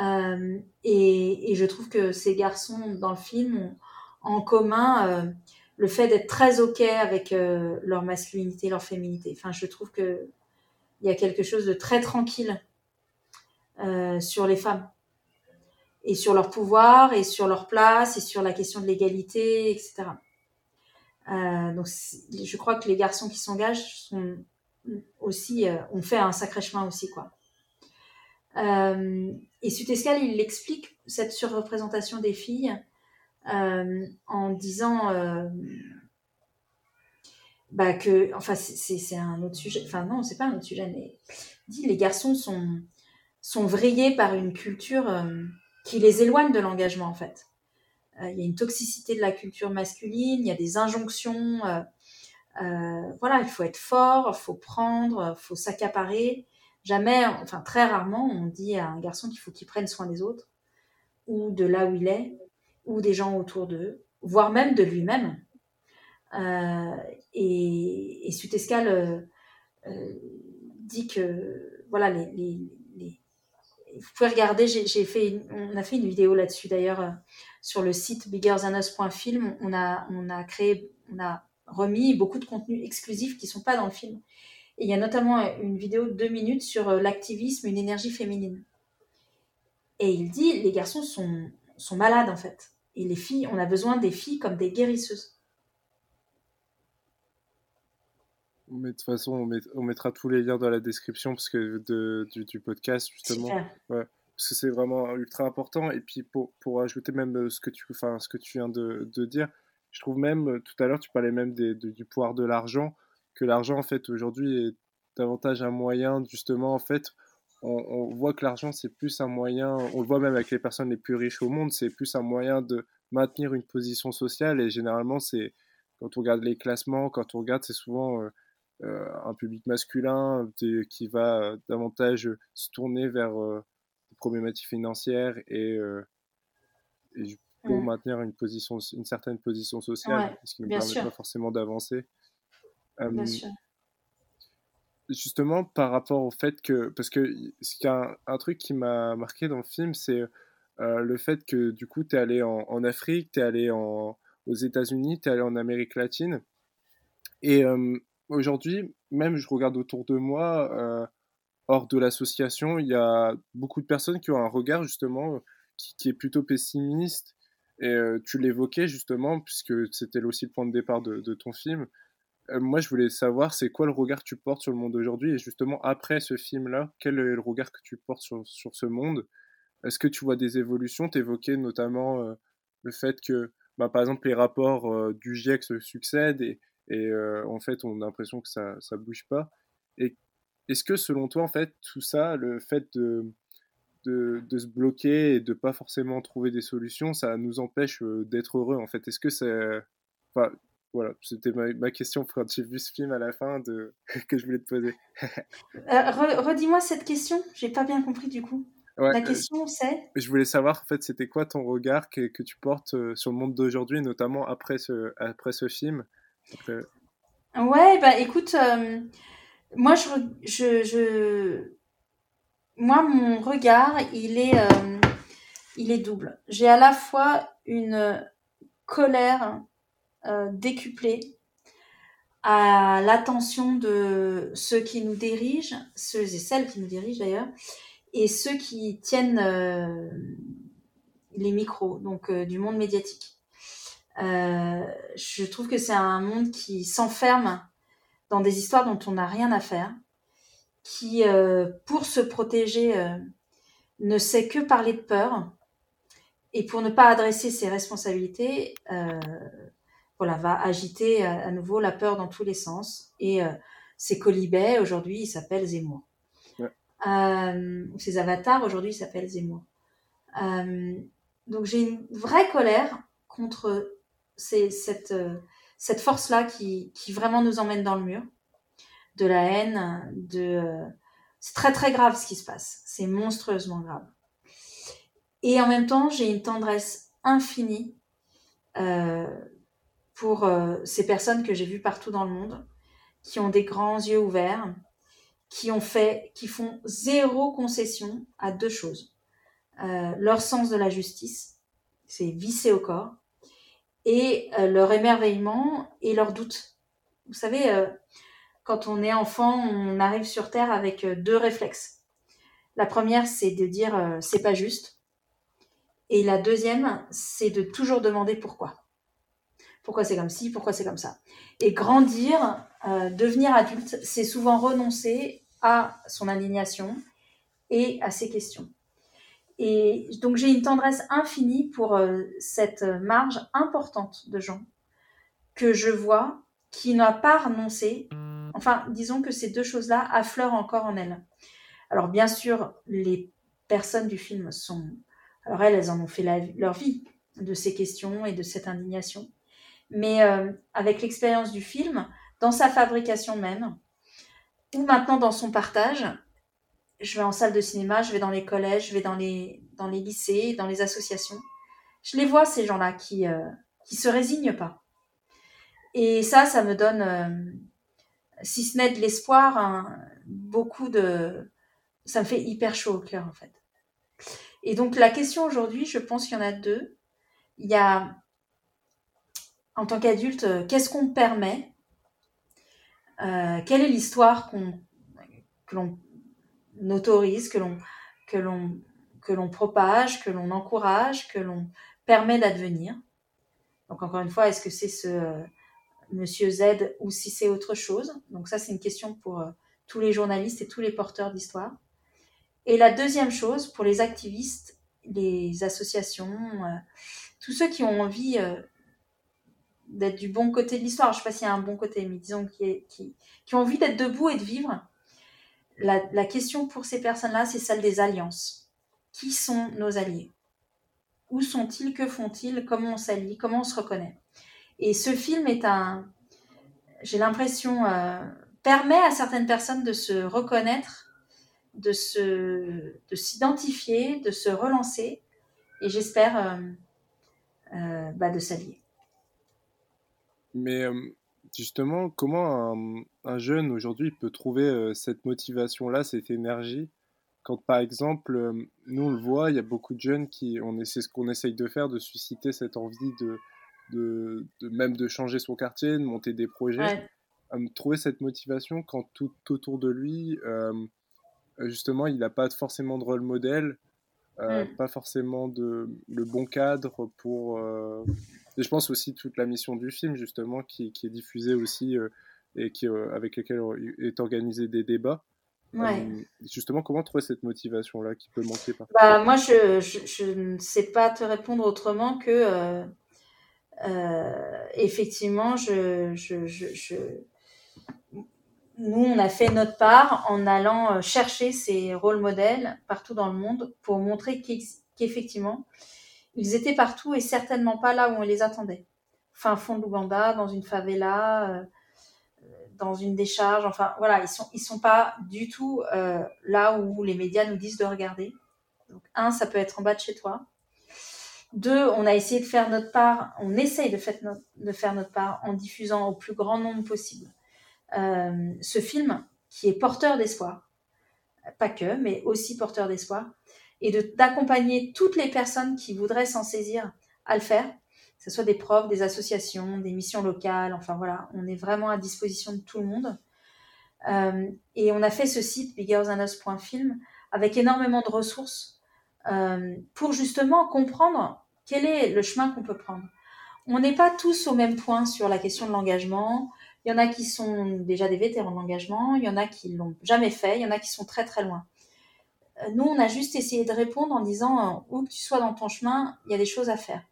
Euh, et, je trouve que ces garçons dans le film ont en commun euh, le fait d'être très ok avec euh, leur masculinité, leur féminité. Enfin, je trouve que il y a quelque chose de très tranquille sur les femmes et sur leur pouvoir et sur leur place et sur la question de l'égalité, etc. donc, je crois que les garçons qui s'engagent sont aussi ont fait un sacré chemin aussi, quoi. Euh, et Sutescal, il explique cette surreprésentation des filles euh, en disant euh, bah que, enfin, c'est un autre sujet, enfin non, c'est pas un autre sujet, mais dit les garçons sont, sont vrillés par une culture qui les éloigne de l'engagement en fait. Il y a une toxicité de la culture masculine, il y a des injonctions. voilà, il faut être fort, il faut prendre, il faut s'accaparer. Jamais, enfin très rarement, on dit à un garçon qu'il faut qu'il prenne soin des autres, ou de là où il est, ou des gens autour d'eux, voire même de lui-même. Euh, et, Sutescal euh, euh, dit que, voilà, vous pouvez regarder, on a fait une vidéo là-dessus d'ailleurs sur le site biggerthanus.film. On a, on a créé, on a remis beaucoup de contenus exclusifs qui sont pas dans le film et il y a notamment une vidéo de deux minutes sur euh, l'activisme, une énergie féminine. Et il dit, les garçons sont, sont malades en fait. Et les filles, on a besoin des filles comme des guérisseuses. Mais de toute façon, on, mettra tous les liens dans la description parce que du, podcast, justement. Ouais, parce que c'est vraiment ultra important. Et puis, pour, pour ajouter même euh, ce que tu, enfin, ce que tu viens de, de dire, je trouve même, euh, tout à l'heure, tu parlais même des, du pouvoir de l'argent que l'argent en fait aujourd'hui est davantage un moyen justement en fait on, voit que l'argent c'est plus un moyen on le voit même avec les personnes les plus riches au monde c'est plus un moyen de maintenir une position sociale et généralement c'est quand on regarde les classements quand on regarde c'est souvent euh, euh, un public masculin qui va davantage se tourner vers euh, des problématiques financières et, pour maintenir une position une certaine position sociale ce qui ne permet pas forcément d'avancer Bien sûr. Justement, par rapport au fait que. Parce que ce y a un, truc qui m'a marqué dans le film, c'est le fait que du coup, tu es allé en, Afrique, tu es allé en, aux États-Unis, tu es allé en Amérique latine. Et aujourd'hui, même je regarde autour de moi, hors de l'association, il y a beaucoup de personnes qui ont un regard justement qui, est plutôt pessimiste. Et tu l'évoquais justement, puisque c'était aussi le point de départ de, de ton film, euh, moi, je voulais savoir, c'est quoi le regard que tu portes sur le monde d'aujourd'hui? Et justement, après ce film-là, quel est le regard que tu portes sur, sur ce monde? Est-ce que tu vois des évolutions? Tu évoquais notamment euh, le fait que, bah, par exemple, les rapports euh, du GIEC se succèdent et, et en fait, on a l'impression que ça ne bouge pas. Et est-ce que selon toi, en fait, tout ça, le fait de, de, de se bloquer et de pas forcément trouver des solutions, ça nous empêche d'être heureux, en fait? Est-ce que c'est... Enfin, voilà, c'était ma, question quand j'ai vu ce film à la fin de... [LAUGHS] que je voulais te poser. Redis-moi cette question, j'ai pas bien compris du coup. la question c'est Je voulais savoir en fait c'était quoi ton regard que, que tu portes sur le monde d'aujourd'hui, notamment après ce, après ce film? Ouais, bah écoute, moi je, je, je, moi mon regard il est, il est double. J'ai à la fois une colère euh, décuplé à l'attention de ceux qui nous dirigent, ceux et celles qui nous dirigent d'ailleurs, et ceux qui tiennent euh, les micros, donc euh, du monde médiatique. je trouve que c'est un monde qui s'enferme dans des histoires dont on n'a rien à faire, qui, pour se protéger, ne sait que parler de peur, et pour ne pas adresser ses responsabilités, voilà, va agiter euh, à, nouveau la peur dans tous les sens. Et euh, ces colibets, aujourd'hui, ils s'appellent Zemmour. Euh, ces avatars, aujourd'hui, ils s'appellent Zemmour. donc j'ai une vraie colère contre cette, cette force-là qui, qui, vraiment nous emmène dans le mur. De la haine, de... c'est très très grave ce qui se passe. C'est monstrueusement grave. Et en même temps, j'ai une tendresse infinie euh, pour euh, ces personnes que j'ai vues partout dans le monde, qui ont des grands yeux ouverts, qui ont fait, qui font zéro concession à deux choses. Euh, leur sens de la justice, c'est vissé au corps, et euh, leur émerveillement et leur doute. Vous savez, quand on est enfant, on arrive sur Terre avec deux réflexes. La première, c'est de dire c'est pas juste. Et la deuxième, c'est de toujours demander pourquoi pourquoi c'est comme ci, pourquoi c'est comme ça. Et grandir, euh, devenir adulte, c'est souvent renoncer à son indignation et à ses questions. Et donc j'ai une tendresse infinie pour euh, cette marge importante de gens que je vois qui n'a pas renoncé. Enfin, disons que ces deux choses-là affleurent encore en elles. Alors bien sûr, les personnes du film sont... Alors elles, elles en ont fait leur vie de ces questions et de cette indignation mais euh, avec l'expérience du film, dans sa fabrication même, ou maintenant dans son partage, je vais en salle de cinéma, je vais dans les collèges, je vais dans les, dans les lycées, dans les associations. Je les vois, ces gens-là, qui ne euh, se résignent pas. Et ça, ça me donne, euh, si ce n'est de l'espoir, beaucoup de... Ça me fait hyper chaud au cœur, en fait. Et donc, la question aujourd'hui, je pense qu'il y en a deux. Il y a en tant qu'adulte, euh, qu'est-ce qu'on permet? Euh, Quelle est l'histoire qu'on, que l'on autorise, que l'on, que, l'on, que l'on propage, que l'on encourage, que l'on permet d'advenir? Donc encore une fois, est-ce que c'est ce euh, monsieur Z ou si c'est autre chose? Donc ça, c'est une question pour tous les journalistes et tous les porteurs d'histoire. Et la deuxième chose, pour les activistes, les associations, tous ceux qui ont envie d'être du bon côté de l'histoire. Je ne sais pas s'il y a un bon côté, mais disons qui, ont envie d'être debout et de vivre. La, question pour ces personnes-là, c'est celle des alliances. Qui sont nos alliés? Où sont-ils? Que font-ils? Comment on s'allie? Comment on se reconnaît? Et ce film est un, j'ai l'impression, euh, permet à certaines personnes de se reconnaître, de s'identifier, de se relancer, et j'espère euh, euh, bah, de s'allier. Mais justement, comment un, jeune aujourd'hui peut trouver cette motivation-là, cette énergie quand par exemple, nous on le voit, il y a beaucoup de jeunes qui, on c'est ce qu'on essaye de faire, de susciter cette envie de, de, de, même de changer son quartier, de monter des projets, trouver cette motivation quand tout autour de lui, justement, il n'a pas forcément de rôle modèle, mmh. pas forcément de le bon cadre pour et je pense aussi toute la mission du film, justement, qui, est diffusée aussi euh, et qui, euh, avec lesquels est organisé des débats. Ouais. Euh, justement, comment trouver cette motivation-là qui peut manquer parfois? Bah, Moi, je, je, ne sais pas te répondre autrement que effectivement, je, je, je, nous, on a fait notre part en allant chercher ces rôles modèles partout dans le monde pour montrer qu'effectivement, ils étaient partout et certainement pas là où on les attendait. Fin fond de l'Ouganda, dans une favela, euh, dans une décharge, enfin voilà, ils sont, ils sont pas du tout euh, là où les médias nous disent de regarder. Donc, un, ça peut être en bas de chez toi. Deux, on a essayé de faire notre part, on essaye de faire notre, part en diffusant au plus grand nombre possible euh, ce film qui est porteur d'espoir, pas que, mais aussi porteur d'espoir, et d'accompagner toutes les personnes qui voudraient s'en saisir à le faire, que ce soit des profs, des associations, des missions locales, enfin voilà, on est vraiment à disposition de tout le monde. Euh, et on a fait ce site biggerthanos.film avec énormément de ressources euh, pour justement comprendre quel est le chemin qu'on peut prendre. On n'est pas tous au même point sur la question de l'engagement. Il y en a qui sont déjà des vétérans de l'engagement, il y en a qui l'ont jamais fait, il y en a qui sont très très loin. Euh, nous, on a juste essayé de répondre en disant euh, où que tu sois dans ton chemin, il y a des choses à faire.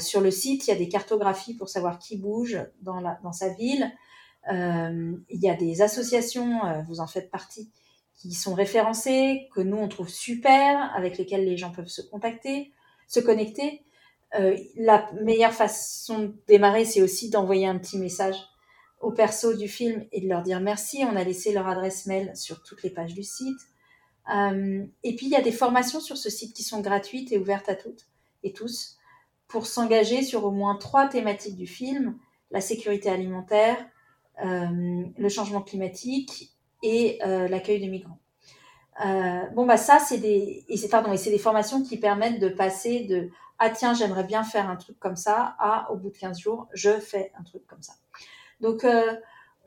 sur le site, il y a des cartographies pour savoir qui bouge dans, sa ville. il y a des associations, vous en faites partie, qui sont référencés, que nous on trouve super, avec lesquels les gens peuvent se contacter, se connecter. Euh, la meilleure façon de démarrer, c'est aussi d'envoyer un petit message aux persos du film et de leur dire merci. On a laissé leur adresse mail sur toutes les pages du site. Euh, et puis il y a des formations sur ce site qui sont gratuites et ouvertes à toutes et tous pour s'engager sur au moins trois thématiques du film la sécurité alimentaire, euh, le changement climatique et euh, l'accueil de migrants. Bon bah ça c'est des et c'est pardon et c'est des formations qui permettent de passer de ah tiens j'aimerais bien faire un truc comme ça à au bout de 15 jours je fais un truc comme ça. Donc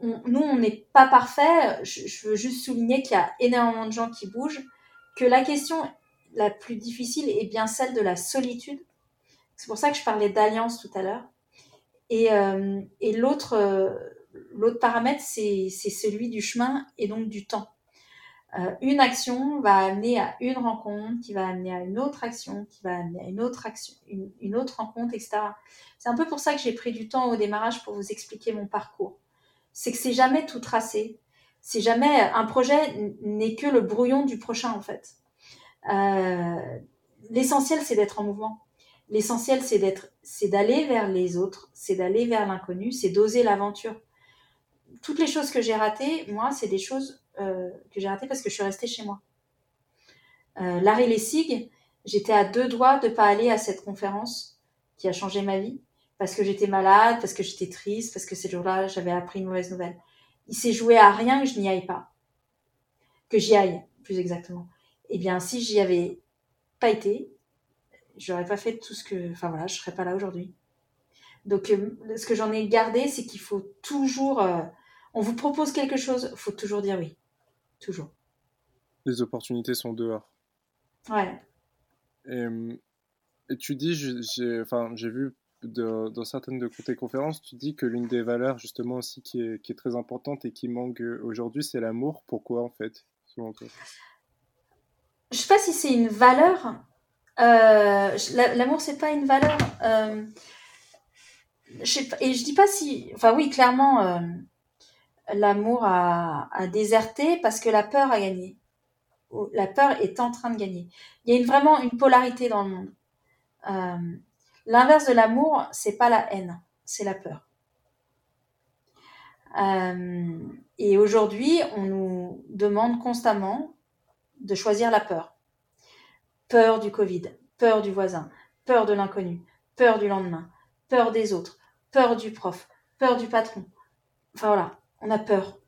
euh, nous on n'est pas parfait. Je, veux juste souligner qu'il y a énormément de gens qui bougent, que la question la plus difficile est bien celle de la solitude. C'est pour ça que je parlais d'alliance tout à l'heure. Et, euh, l'autre l'autre paramètre, c'est celui du chemin et donc du temps. Euh, une action va amener à une rencontre, qui va amener à une autre action, qui va amener à une autre action, une, autre rencontre, etc. C'est un peu pour ça que j'ai pris du temps au démarrage pour vous expliquer mon parcours. C'est que c'est jamais tout tracé. C'est jamais un projet n'est que le brouillon du prochain en fait. Euh, L'essentiel c'est d'être en mouvement. L'essentiel c'est d'être, c'est d'aller vers les autres, c'est d'aller vers l'inconnu, c'est d'oser l'aventure toutes les choses que j'ai ratées, moi, c'est des choses euh, que j'ai ratées parce que je suis restée chez moi. Euh, Larry Lessig, j'étais à deux doigts de pas aller à cette conférence qui a changé ma vie parce que j'étais malade, parce que j'étais triste, parce que ces jours-là, j'avais appris une mauvaise nouvelle. Il s'est joué à rien que je n'y aille pas. Que j'y aille, plus exactement. Eh bien, si j'y avais pas été, j'aurais pas fait tout ce que, enfin voilà, je serais pas là aujourd'hui. Donc, euh, ce que j'en ai gardé, c'est qu'il faut toujours euh, on vous propose quelque chose, il faut toujours dire oui. Toujours. Les opportunités sont dehors. Ouais. Et, tu dis, j'ai enfin, vu dans certaines de tes conférences, tu dis que l'une des valeurs justement aussi qui est, très importante et qui manque aujourd'hui, c'est l'amour. Pourquoi en fait, selon toi? Je sais pas si c'est une valeur. Euh, l'amour, c'est pas une valeur. Euh, et je dis pas si. Enfin, oui, clairement, euh, l'amour a, déserté parce que la peur a gagné. La peur est en train de gagner. Il y a vraiment une polarité dans le monde. L'inverse de l'amour, c'est pas la haine, c'est la peur. Euh, et aujourd'hui, on nous demande constamment de choisir la peur. Peur du Covid, peur du voisin, peur de l'inconnu, peur du lendemain, peur des autres, peur du prof, peur du patron. Enfin voilà, on a peur.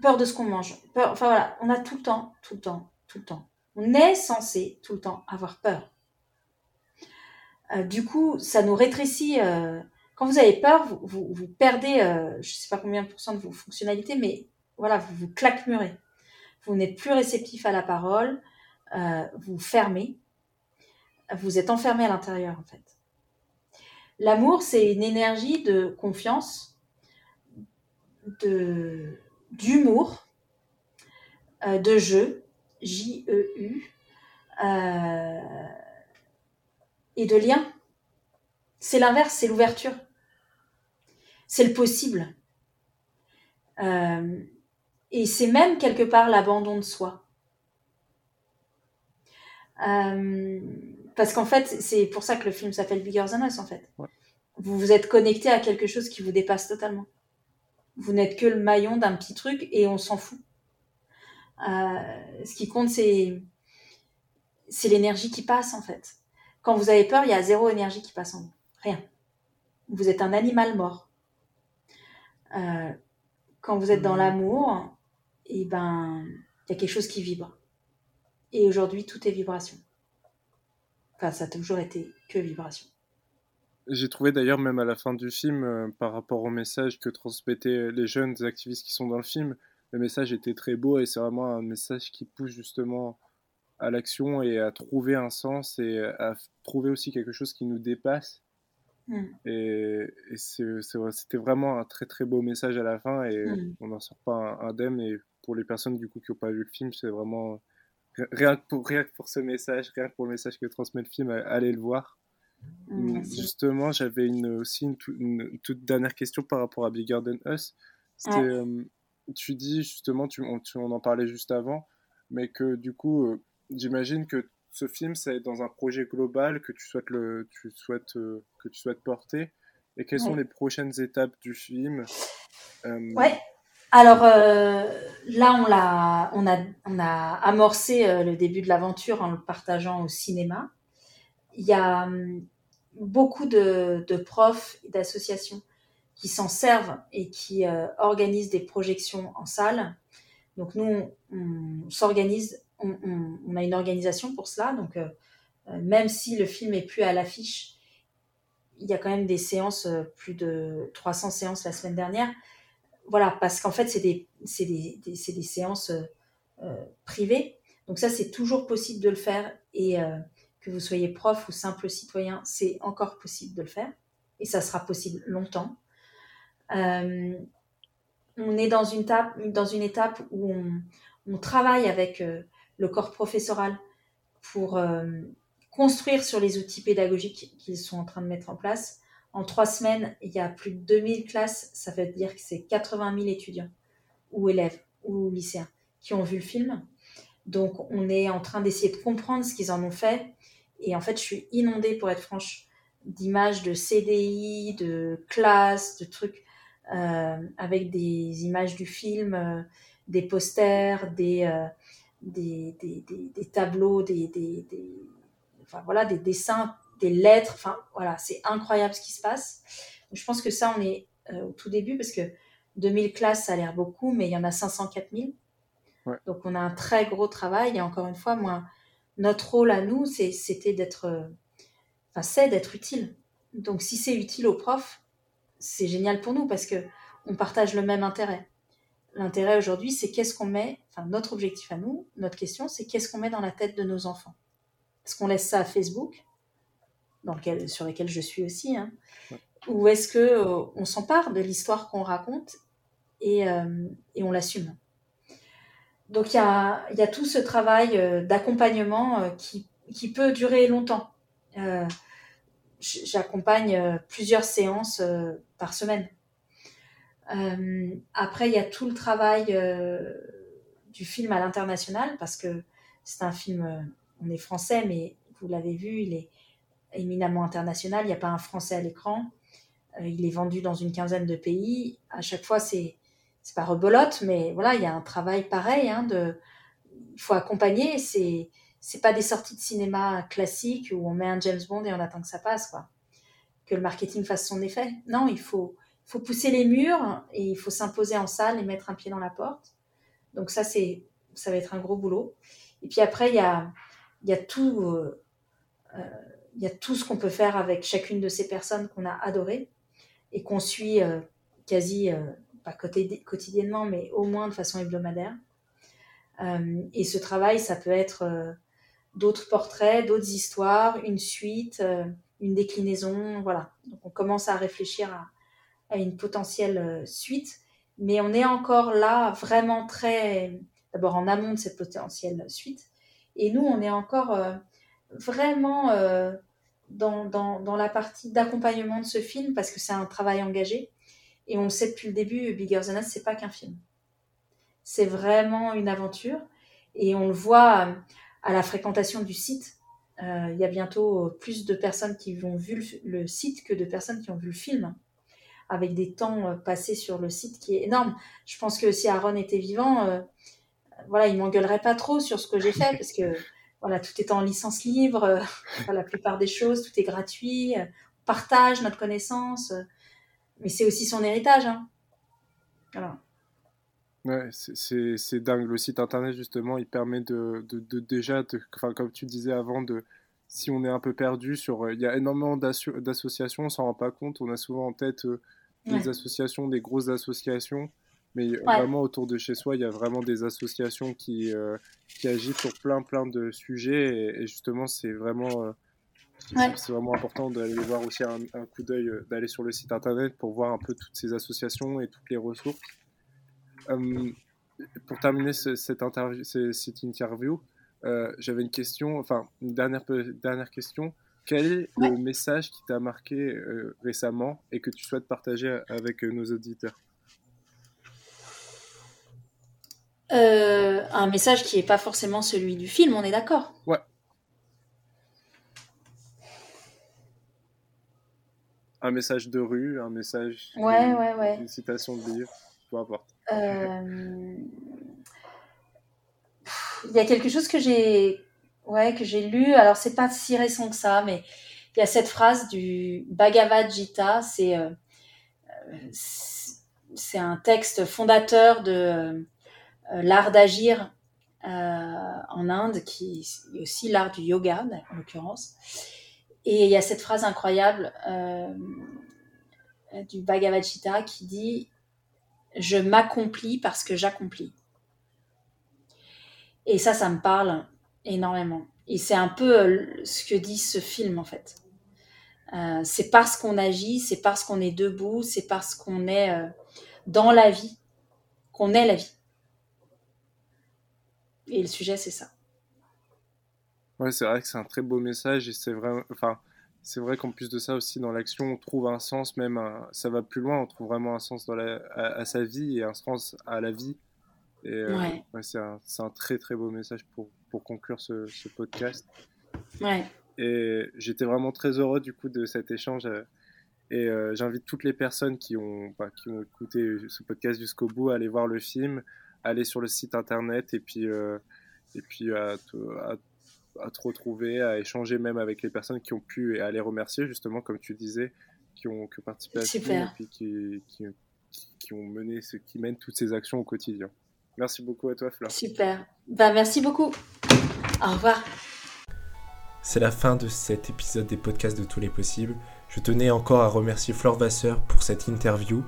Peur de ce qu'on mange. enfin voilà, on a tout le temps, tout le temps, tout le temps. On est censé tout le temps avoir peur. Euh, du coup, ça nous rétrécit. Euh, quand vous avez peur, vous, perdez, euh, je ne sais pas combien de pourcents de vos fonctionnalités, mais voilà, vous vous claquemurez. Vous n'êtes plus réceptif à la parole, vous fermez, vous êtes enfermé à l'intérieur en fait. L'amour, c'est une énergie de confiance, d'humour, de jeu, J-E-U, euh, et de lien. C'est l'inverse, c'est l'ouverture. c'est le possible. Euh, et c'est même quelque part l'abandon de soi. Euh, parce qu'en fait, c'est pour ça que le film s'appelle Bigger Than Us, en fait. Vous vous êtes connecté à quelque chose qui vous dépasse totalement. Vous n'êtes que le maillon d'un petit truc et on s'en fout. Euh, ce qui compte, c'est c'est l'énergie qui passe, en fait. Quand vous avez peur, il y a zéro énergie qui passe en vous. Rien. Vous êtes un animal mort. Euh, quand vous êtes dans mmh. l'amour, et eh ben, il y a quelque chose qui vibre. Et aujourd'hui, tout est vibration. Enfin, ça a toujours été que vibration. J'ai trouvé d'ailleurs, même à la fin du film, euh, par rapport au message que transmettaient les jeunes activistes qui sont dans le film, le message était très beau et c'est vraiment un message qui pousse justement à l'action et à trouver un sens et à trouver aussi quelque chose qui nous dépasse. Mm. Et, c'était vraiment un très très beau message à la fin et mm. on n'en sort pas indemne. Et pour les personnes du coup qui n'ont pas vu le film, c'est vraiment rien que, pour, rien pour ce message, rien que pour le message que transmet le film, allez le voir. Mm, Justement, j'avais une, aussi une, toute dernière question par rapport à Bigger Than Us. Euh, tu dis justement, tu, on, on, en parlait juste avant, mais que du coup, euh, j'imagine que ce film, c'est dans un projet global que tu souhaites, le, tu souhaites, euh, que tu souhaites porter. Et quelles sont les prochaines étapes du film? Euh... Ouais. Alors euh, là, on, a, on a amorcé euh, le début de l'aventure en le partageant au cinéma. Il y a hum, beaucoup de, de profs et d'associations qui s'en servent et qui organisent des projections en salle. Donc nous, on s'organise on, a une organisation pour cela. Donc, euh, euh, même si le film est plus à l'affiche, il y a quand même des séances, euh, plus de 300 séances la semaine dernière. Voilà, parce qu'en fait, c'est des, des, séances privées. Donc ça, c'est toujours possible de le faire. Et que vous soyez prof ou simple citoyen, c'est encore possible de le faire. Et ça sera possible longtemps. on est dans une, dans une étape où on, travaille avec le corps professoral pour euh, construire sur les outils pédagogiques qu'ils sont en train de mettre en place. En trois semaines, il y a plus de 2000 classes, ça veut dire que c'est 80 000 étudiants ou élèves ou lycéens qui ont vu le film. Donc on est en train d'essayer de comprendre ce qu'ils en ont fait. Et en fait, je suis inondée, pour être franche, d'images de CDI, de classes, de trucs euh, avec des images du film, euh, des posters, des, des, des, des, tableaux, des, enfin, voilà, des dessins, des lettres. Enfin, voilà, c'est incroyable ce qui se passe. je pense que ça, on est euh, au tout début parce que 2000 classes, ça a l'air beaucoup, mais il y en a 504 000. Donc, on a un très gros travail. Et encore une fois, moi, notre rôle à nous, c'était d'être, euh, enfin, c'est d'être utile. Donc, si c'est utile aux profs, c'est génial pour nous parce que on partage le même intérêt. L'intérêt aujourd'hui, c'est qu'est-ce qu'on met, enfin notre objectif à nous, notre question, c'est qu'est-ce qu'on met dans la tête de nos enfants. Est-ce qu'on laisse ça à Facebook, dans lequel, sur lequel je suis aussi, hein, ou est-ce que euh, on s'empare de l'histoire qu'on raconte et, euh, et on l'assume? Donc il y a, y a, tout ce travail euh, d'accompagnement qui, qui, peut durer longtemps. J'accompagne plusieurs séances par semaine. Euh, après, il y a tout le travail euh, du film à l'international parce que c'est un film, euh, on est français, mais vous l'avez vu, il est éminemment international. Il n'y a pas un français à l'écran. il est vendu dans une quinzaine de pays. À chaque fois, c'est c'est pas rebolote, mais voilà, il y a un travail pareil. Hein, il faut accompagner. C'est c'est pas des sorties de cinéma classiques où on met un James Bond et on attend que ça passe, quoi. Que le marketing fasse son effet. Non, il faut faut pousser les murs et il faut s'imposer en salle et mettre un pied dans la porte. Donc ça, c'est, ça va être un gros boulot. Et puis après, il y a, y a tout, euh, euh, y a tout ce qu'on peut faire avec chacune de ces personnes qu'on a adorées et qu'on suit euh, quasi, pas quotidiennement, mais au moins de façon hebdomadaire. et ce travail, ça peut être d'autres portraits, d'autres histoires, une suite, une déclinaison, voilà. Donc on commence à réfléchir à, à une potentielle euh, suite. Mais on est encore là vraiment très, d'abord en amont de cette potentielle suite. Et nous, on est encore euh, vraiment euh, dans, dans, la partie d'accompagnement de ce film parce que c'est un travail engagé. Et on le sait depuis le début, Bigger Than Us, c'est pas qu'un film. C'est vraiment une aventure. Et on le voit à la fréquentation du site. Il y a bientôt plus de personnes qui ont vu le, site que de personnes qui ont vu le film, avec des temps euh, passés sur le site qui est énorme. Je pense que si Aaron était vivant, voilà, il m'engueulerait pas trop sur ce que j'ai fait, parce que voilà, tout est en licence libre, [LAUGHS] la plupart des choses, tout est gratuit, on partage notre connaissance, mais c'est aussi son héritage. Hein. Ouais, c'est dingue. Le site internet, justement, il permet de, de, déjà, enfin, comme tu disais avant, de, si on est un peu perdu sur. Euh, il y a énormément d'associations, on s'en rend pas compte. On a souvent en tête euh, des associations, des grosses associations. Mais vraiment, autour de chez soi, il y a vraiment des associations qui, euh, qui agissent sur plein, plein de sujets. Et, justement, c'est vraiment. C'est vraiment important d'aller voir aussi un, un coup d'œil, d'aller sur le site internet pour voir un peu toutes ces associations et toutes les ressources. Euh, pour terminer cette, interview, cette interview, euh, j'avais une question, enfin une dernière, dernière question. Quel est le message qui t'a marqué euh, récemment et que tu souhaites partager avec nos auditeurs? Un message qui n'est pas forcément celui du film, on est d'accord? Ouais. Un message de rue, un message. Ouais, ouais, ouais. Une citation de livre, peu importe. Euh, il y a quelque chose que j'ai ouais, que j'ai lu, alors c'est pas si récent que ça, mais il y a cette phrase du Bhagavad Gita, c'est euh, c'est un texte fondateur de euh, l'art d'agir en Inde, qui est aussi l'art du yoga en l'occurrence. Et il y a cette phrase incroyable du Bhagavad Gita qui dit je m'accomplis parce que j'accomplis. Et ça, ça me parle énormément. Et c'est un peu euh, ce que dit ce film, en fait. Euh, c'est parce qu'on agit, c'est parce qu'on est debout, c'est parce qu'on est euh, dans la vie qu'on est la vie. Et le sujet, c'est ça. Ouais, c'est vrai que c'est un très beau message et c'est vrai. Enfin, c'est vrai qu'en plus de ça aussi dans l'action on trouve un sens même ça va plus loin on trouve vraiment un sens dans la, à, sa vie et un sens à la vie et euh, ouais. c'est un, un, très très beau message pour, pour conclure ce, ce podcast ouais. et j'étais vraiment très heureux du coup de cet échange euh, et euh, j'invite toutes les personnes qui ont, bah, qui ont écouté ce podcast jusqu'au bout à aller voir le film aller sur le site internet et puis et puis à, à à te retrouver, à échanger même avec les personnes qui ont pu et à les remercier justement, comme tu disais, qui ont participé à ce et puis qui, qui, qui, ont mené, ce, qui mènent toutes ces actions au quotidien. Merci beaucoup à toi, Fleur. Super. Bah, merci beaucoup. Au revoir. C'est la fin de cet épisode des podcasts de tous les possibles. Je tenais encore à remercier Flore Vasseur pour cette interview.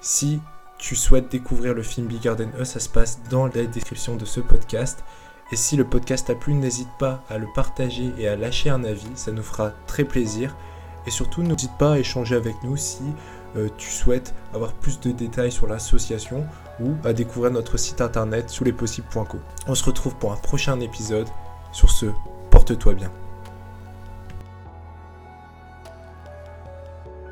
Si tu souhaites découvrir le film Bigger Than Us, ça se passe dans la description de ce podcast. Et si le podcast t'a plu, n'hésite pas à le partager et à lâcher un avis, ça nous fera très plaisir. Et surtout, n'hésite pas à échanger avec nous si tu souhaites avoir plus de détails sur l'association ou à découvrir notre site internet sous lespossibles.co. On se retrouve pour un prochain épisode. Sur ce, porte-toi bien.